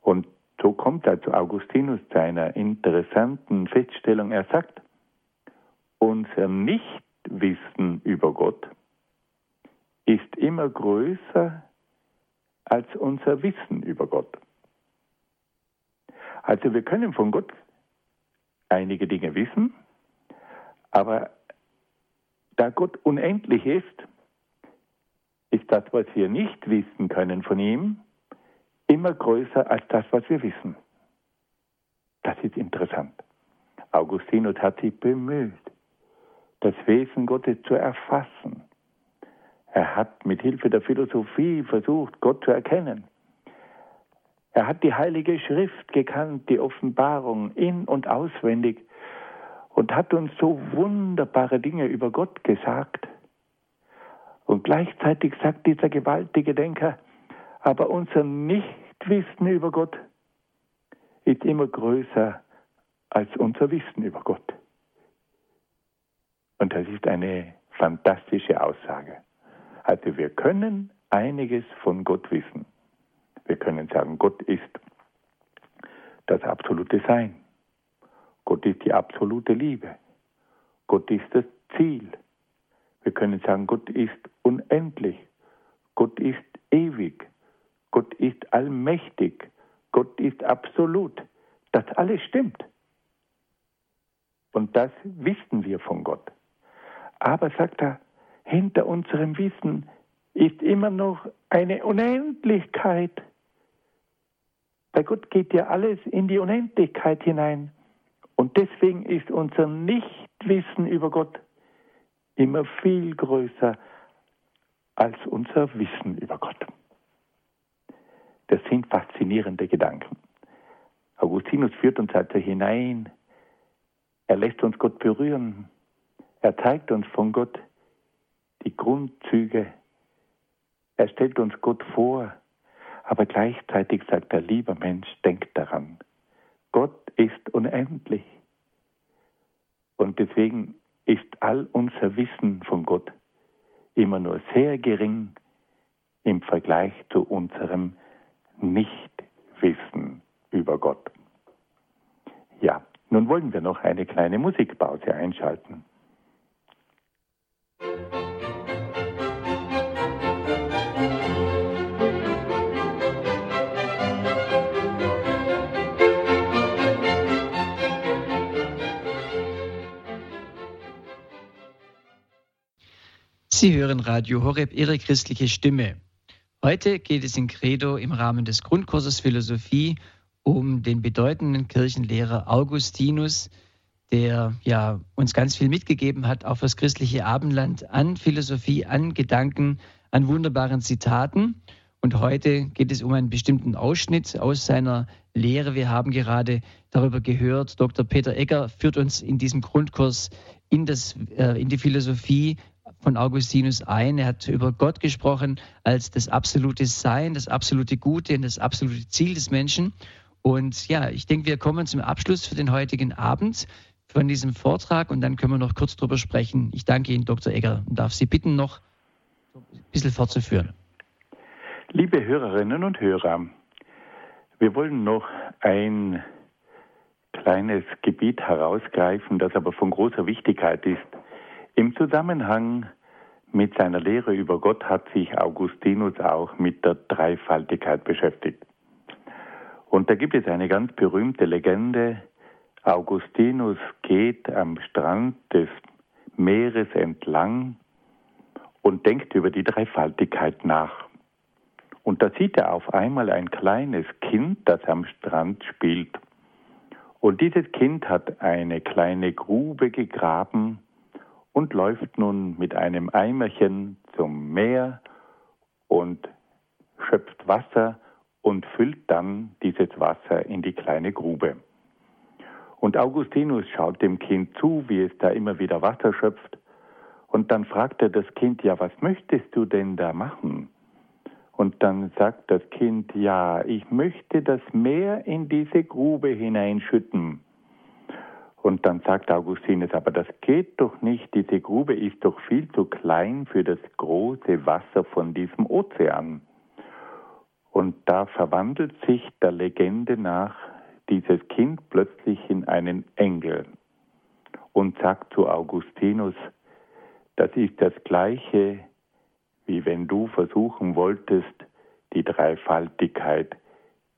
Und so kommt also Augustinus zu einer interessanten Feststellung. Er sagt, unser Nichtwissen über Gott ist immer größer als unser Wissen über Gott. Also wir können von Gott einige Dinge wissen, aber da Gott unendlich ist, ist das, was wir nicht wissen können von ihm, immer größer als das, was wir wissen. Das ist interessant. Augustinus hat sich bemüht, das Wesen Gottes zu erfassen. Er hat mit Hilfe der Philosophie versucht, Gott zu erkennen. Er hat die Heilige Schrift gekannt, die Offenbarung in und auswendig und hat uns so wunderbare Dinge über Gott gesagt. Und gleichzeitig sagt dieser gewaltige Denker, aber unser Nichtwissen über Gott ist immer größer als unser Wissen über Gott. Und das ist eine fantastische Aussage. Also wir können einiges von Gott wissen. Wir können sagen, Gott ist das absolute Sein. Gott ist die absolute Liebe. Gott ist das Ziel. Wir können sagen, Gott ist unendlich. Gott ist ewig. Gott ist allmächtig. Gott ist absolut. Das alles stimmt. Und das wissen wir von Gott. Aber, sagt er, hinter unserem Wissen ist immer noch eine Unendlichkeit. Bei Gott geht ja alles in die Unendlichkeit hinein. Und deswegen ist unser Nichtwissen über Gott immer viel größer als unser Wissen über Gott. Das sind faszinierende Gedanken. Augustinus führt uns also hinein. Er lässt uns Gott berühren. Er zeigt uns von Gott die Grundzüge. Er stellt uns Gott vor. Aber gleichzeitig sagt er, lieber Mensch, denk daran. Gott ist unendlich. Und deswegen ist all unser Wissen von Gott immer nur sehr gering im Vergleich zu unserem Nichtwissen über Gott. Ja, nun wollen wir noch eine kleine Musikpause einschalten. Sie hören Radio Horeb, Ihre christliche Stimme. Heute geht es in Credo im Rahmen des Grundkurses Philosophie um den bedeutenden Kirchenlehrer Augustinus, der ja uns ganz viel mitgegeben hat, auch fürs christliche Abendland an Philosophie, an Gedanken, an wunderbaren Zitaten. Und heute geht es um einen bestimmten Ausschnitt aus seiner Lehre. Wir haben gerade darüber gehört. Dr. Peter Egger führt uns in diesem Grundkurs in, das, äh, in die Philosophie von Augustinus ein. Er hat über Gott gesprochen als das absolute Sein, das absolute Gute und das absolute Ziel des Menschen. Und ja, ich denke, wir kommen zum Abschluss für den heutigen Abend von diesem Vortrag und dann können wir noch kurz darüber sprechen. Ich danke Ihnen, Dr. Egger, und darf Sie bitten, noch ein bisschen fortzuführen. Liebe Hörerinnen und Hörer, wir wollen noch ein kleines Gebiet herausgreifen, das aber von großer Wichtigkeit ist. Im Zusammenhang mit seiner Lehre über Gott hat sich Augustinus auch mit der Dreifaltigkeit beschäftigt. Und da gibt es eine ganz berühmte Legende. Augustinus geht am Strand des Meeres entlang und denkt über die Dreifaltigkeit nach. Und da sieht er auf einmal ein kleines Kind, das am Strand spielt. Und dieses Kind hat eine kleine Grube gegraben und läuft nun mit einem Eimerchen zum Meer und schöpft Wasser und füllt dann dieses Wasser in die kleine Grube. Und Augustinus schaut dem Kind zu, wie es da immer wieder Wasser schöpft. Und dann fragt er das Kind, ja, was möchtest du denn da machen? Und dann sagt das Kind, ja, ich möchte das Meer in diese Grube hineinschütten. Und dann sagt Augustinus, aber das geht doch nicht, diese Grube ist doch viel zu klein für das große Wasser von diesem Ozean. Und da verwandelt sich der Legende nach dieses Kind plötzlich in einen Engel und sagt zu Augustinus, das ist das gleiche, wie wenn du versuchen wolltest, die Dreifaltigkeit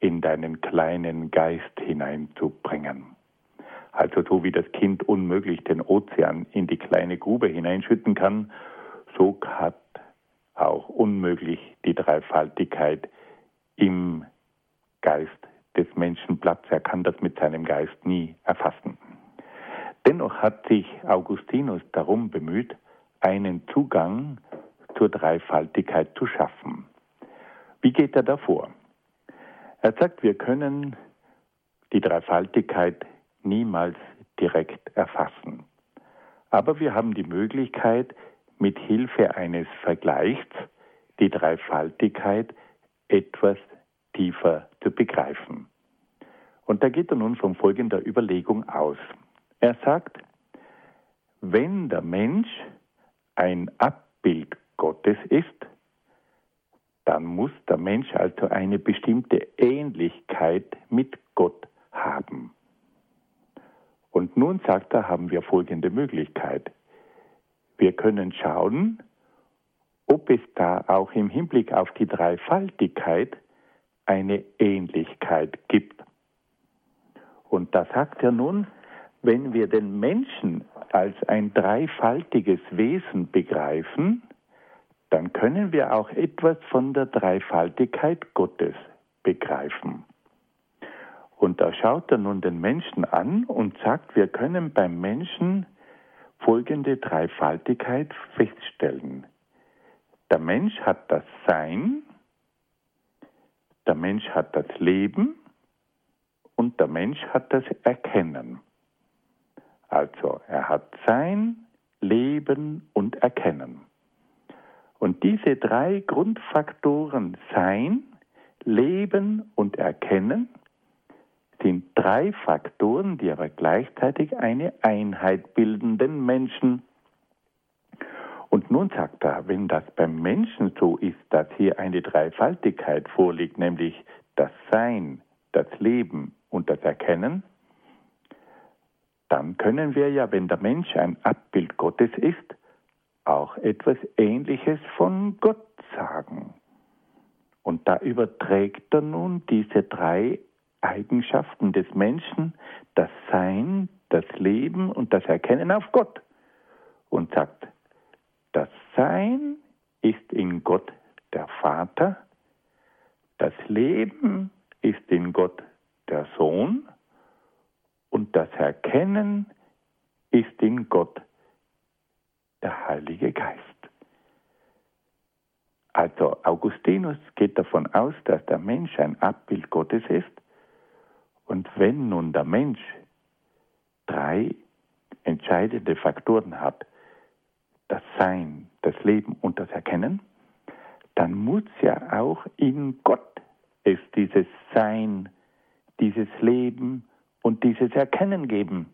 in deinen kleinen Geist hineinzubringen. Also so wie das Kind unmöglich den Ozean in die kleine Grube hineinschütten kann, so hat auch unmöglich die Dreifaltigkeit im Geist des Menschen Platz. Er kann das mit seinem Geist nie erfassen. Dennoch hat sich Augustinus darum bemüht, einen Zugang zur Dreifaltigkeit zu schaffen. Wie geht er davor? Er sagt, wir können die Dreifaltigkeit niemals direkt erfassen. Aber wir haben die Möglichkeit, mit Hilfe eines Vergleichs die Dreifaltigkeit etwas tiefer zu begreifen. Und da geht er nun von folgender Überlegung aus. Er sagt, wenn der Mensch ein Abbild Gottes ist, dann muss der Mensch also eine bestimmte Ähnlichkeit mit Gott haben. Und nun sagt er, haben wir folgende Möglichkeit. Wir können schauen, ob es da auch im Hinblick auf die Dreifaltigkeit eine Ähnlichkeit gibt. Und da sagt er nun, wenn wir den Menschen als ein dreifaltiges Wesen begreifen, dann können wir auch etwas von der Dreifaltigkeit Gottes begreifen. Und da schaut er nun den Menschen an und sagt, wir können beim Menschen folgende Dreifaltigkeit feststellen. Der Mensch hat das Sein, der Mensch hat das Leben und der Mensch hat das Erkennen. Also er hat Sein, Leben und Erkennen. Und diese drei Grundfaktoren Sein, Leben und Erkennen sind drei Faktoren, die aber gleichzeitig eine Einheit bilden, den Menschen. Und nun sagt er, wenn das beim Menschen so ist, dass hier eine Dreifaltigkeit vorliegt, nämlich das Sein, das Leben und das Erkennen, dann können wir ja, wenn der Mensch ein Abbild Gottes ist, auch etwas Ähnliches von Gott sagen. Und da überträgt er nun diese drei Eigenschaften des Menschen, das Sein, das Leben und das Erkennen auf Gott und sagt, das Sein ist in Gott der Vater, das Leben ist in Gott der Sohn und das Erkennen ist in Gott der Heilige Geist. Also Augustinus geht davon aus, dass der Mensch ein Abbild Gottes ist und wenn nun der Mensch drei entscheidende Faktoren hat, das Sein, das Leben und das Erkennen, dann muss ja auch in Gott es dieses Sein, dieses Leben und dieses Erkennen geben.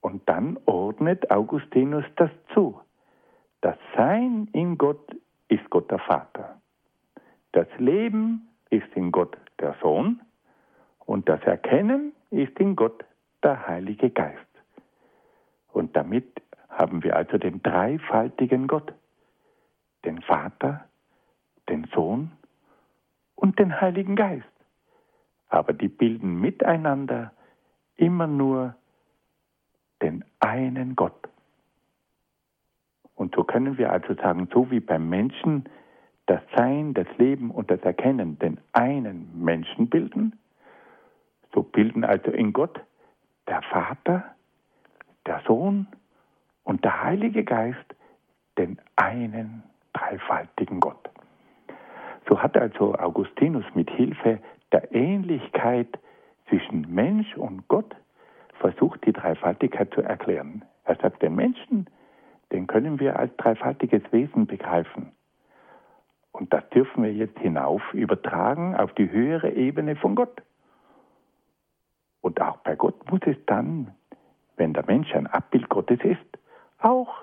Und dann ordnet Augustinus das zu. Das Sein in Gott ist Gott der Vater. Das Leben ist in Gott der Sohn und das Erkennen ist in Gott der Heilige Geist. Und damit haben wir also den dreifaltigen Gott, den Vater, den Sohn und den Heiligen Geist. Aber die bilden miteinander immer nur den einen Gott. Und so können wir also sagen, so wie beim Menschen das Sein, das Leben und das Erkennen den einen Menschen bilden, so bilden also in Gott der Vater, der Sohn und der Heilige Geist den einen dreifaltigen Gott. So hat also Augustinus mit Hilfe der Ähnlichkeit zwischen Mensch und Gott versucht, die Dreifaltigkeit zu erklären. Er sagt, den Menschen, den können wir als dreifaltiges Wesen begreifen. Und das dürfen wir jetzt hinauf übertragen auf die höhere Ebene von Gott. Und auch bei Gott muss es dann, wenn der Mensch ein Abbild Gottes ist, auch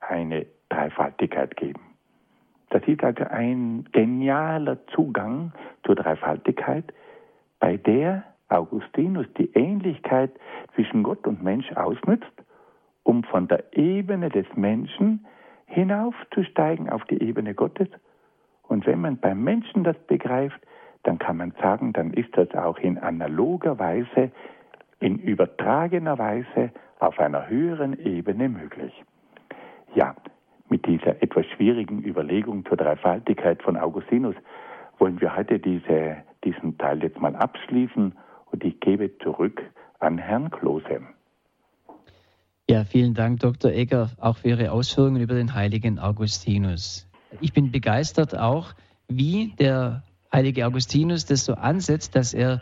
eine Dreifaltigkeit geben. Das ist also ein genialer Zugang zur Dreifaltigkeit, bei der Augustinus die Ähnlichkeit zwischen Gott und Mensch ausnützt, um von der Ebene des Menschen hinaufzusteigen auf die Ebene Gottes. Und wenn man beim Menschen das begreift, dann kann man sagen, dann ist das auch in analoger Weise, in übertragener Weise auf einer höheren Ebene möglich. Ja, mit dieser etwas schwierigen Überlegung zur Dreifaltigkeit von Augustinus wollen wir heute diese, diesen Teil jetzt mal abschließen und ich gebe zurück an Herrn Klose. Ja, vielen Dank, Dr. Egger, auch für Ihre Ausführungen über den heiligen Augustinus. Ich bin begeistert auch, wie der heilige Augustinus das so ansetzt, dass er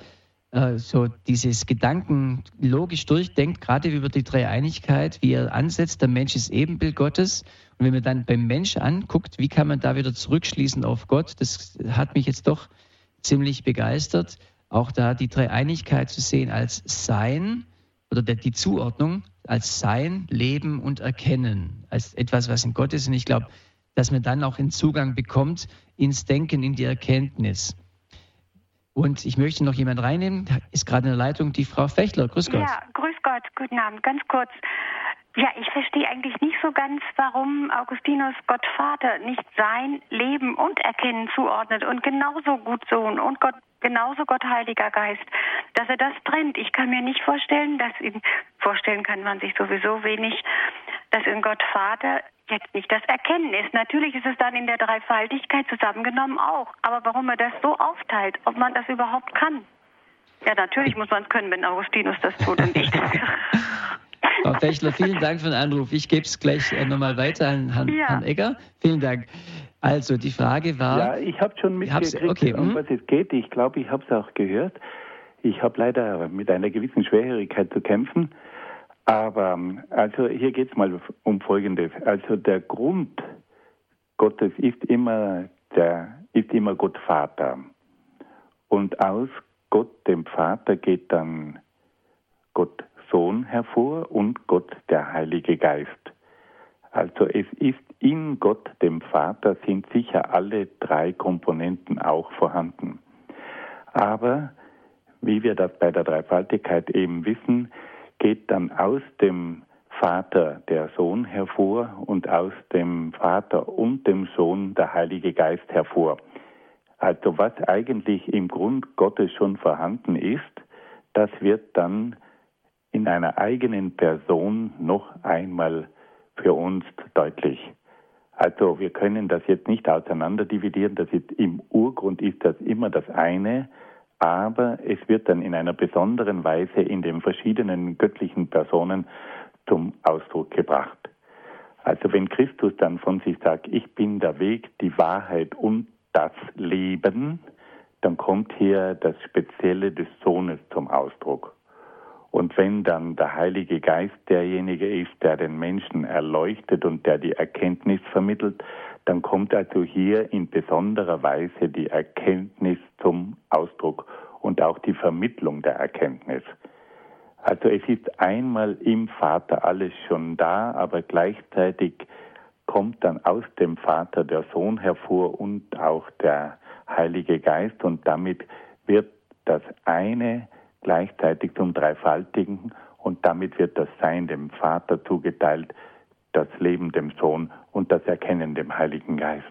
äh, so dieses Gedanken logisch durchdenkt, gerade über die Dreieinigkeit, wie er ansetzt, der Mensch ist Ebenbild Gottes. Und wenn man dann beim Mensch anguckt, wie kann man da wieder zurückschließen auf Gott, das hat mich jetzt doch ziemlich begeistert, auch da die Dreieinigkeit zu sehen als Sein oder die Zuordnung als Sein, Leben und Erkennen, als etwas, was in Gott ist. Und ich glaube, dass man dann auch einen Zugang bekommt ins Denken, in die Erkenntnis. Und ich möchte noch jemand reinnehmen, ist gerade in der Leitung die Frau Fechler. Grüß Gott. Ja, grüß Gott, guten Abend. Ganz kurz. Ja, ich verstehe eigentlich nicht so ganz, warum Augustinus Gott Vater nicht sein Leben und Erkennen zuordnet und genauso gut Sohn und Gott genauso Gott Heiliger Geist, dass er das trennt. Ich kann mir nicht vorstellen, dass ihn vorstellen kann man sich sowieso wenig, dass in Gott Vater jetzt nicht das Erkennen ist. Natürlich ist es dann in der Dreifaltigkeit zusammengenommen auch. Aber warum er das so aufteilt, ob man das überhaupt kann? Ja, natürlich muss man es können, wenn Augustinus das tut und ich. Frau Fechler, vielen Dank für den Anruf. Ich gebe es gleich äh, nochmal weiter an Herrn, ja. Herrn, Egger. Vielen Dank. Also, die Frage war. Ja, ich habe schon mitgekriegt, okay, um hm? was es geht. Ich glaube, ich habe es auch gehört. Ich habe leider mit einer gewissen Schwerhörigkeit zu kämpfen. Aber also hier geht es mal um Folgendes. Also der Grund Gottes ist immer der ist immer Gott Vater. Und aus Gott dem Vater geht dann Gott Sohn hervor und Gott der Heilige Geist. Also es ist in Gott dem Vater sind sicher alle drei Komponenten auch vorhanden. Aber wie wir das bei der Dreifaltigkeit eben wissen, geht dann aus dem Vater der Sohn hervor und aus dem Vater und dem Sohn der Heilige Geist hervor. Also was eigentlich im Grund Gottes schon vorhanden ist, das wird dann in einer eigenen Person noch einmal für uns deutlich. Also wir können das jetzt nicht auseinander dividieren, das ist im Urgrund ist das immer das eine, aber es wird dann in einer besonderen Weise in den verschiedenen göttlichen Personen zum Ausdruck gebracht. Also wenn Christus dann von sich sagt, ich bin der Weg, die Wahrheit und das Leben, dann kommt hier das Spezielle des Sohnes zum Ausdruck. Und wenn dann der Heilige Geist derjenige ist, der den Menschen erleuchtet und der die Erkenntnis vermittelt, dann kommt also hier in besonderer Weise die Erkenntnis zum Ausdruck und auch die Vermittlung der Erkenntnis. Also es ist einmal im Vater alles schon da, aber gleichzeitig kommt dann aus dem Vater der Sohn hervor und auch der Heilige Geist und damit wird das eine gleichzeitig zum Dreifaltigen und damit wird das Sein dem Vater zugeteilt, das Leben dem Sohn und das Erkennen dem Heiligen Geist.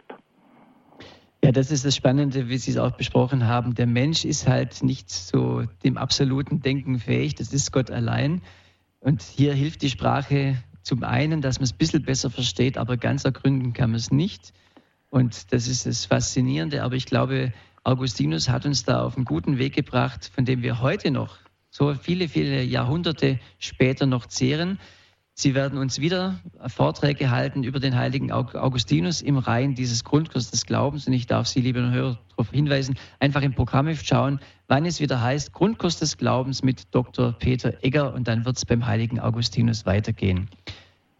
Ja, das ist das Spannende, wie Sie es auch besprochen haben. Der Mensch ist halt nicht so dem absoluten Denken fähig, das ist Gott allein. Und hier hilft die Sprache zum einen, dass man es ein bisschen besser versteht, aber ganz ergründen kann man es nicht. Und das ist das Faszinierende. Aber ich glaube, Augustinus hat uns da auf einen guten Weg gebracht, von dem wir heute noch so viele, viele Jahrhunderte später noch zehren. Sie werden uns wieder Vorträge halten über den heiligen Augustinus im Reihen dieses Grundkurs des Glaubens. Und ich darf Sie, liebe Hörer, darauf hinweisen, einfach im Programmheft schauen, wann es wieder heißt Grundkurs des Glaubens mit Dr. Peter Egger und dann wird es beim heiligen Augustinus weitergehen.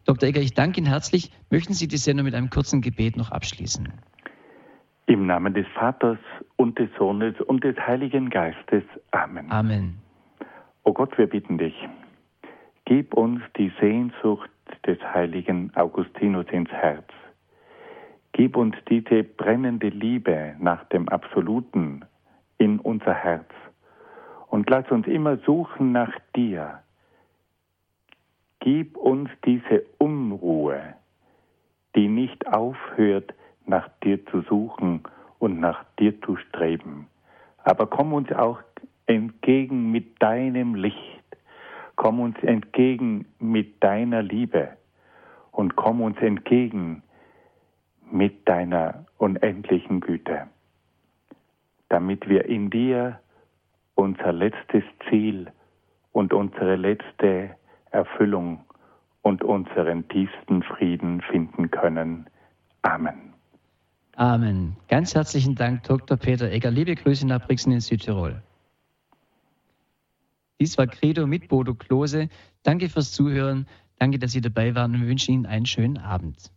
Dr. Egger, ich danke Ihnen herzlich. Möchten Sie die Sendung mit einem kurzen Gebet noch abschließen? Im Namen des Vaters und des Sohnes und des Heiligen Geistes. Amen. Amen. O Gott, wir bitten dich, gib uns die Sehnsucht des heiligen Augustinus ins Herz. Gib uns diese brennende Liebe nach dem Absoluten in unser Herz und lass uns immer suchen nach dir. Gib uns diese Unruhe, die nicht aufhört, nach dir zu suchen und nach dir zu streben. Aber komm uns auch entgegen mit deinem Licht. Komm uns entgegen mit deiner Liebe und komm uns entgegen mit deiner unendlichen Güte, damit wir in dir unser letztes Ziel und unsere letzte Erfüllung und unseren tiefsten Frieden finden können. Amen. Amen. Ganz herzlichen Dank, Dr. Peter Egger. Liebe Grüße nach Brixen in Südtirol. Dies war Credo mit Bodo Klose. Danke fürs Zuhören. Danke, dass Sie dabei waren und wir wünschen Ihnen einen schönen Abend.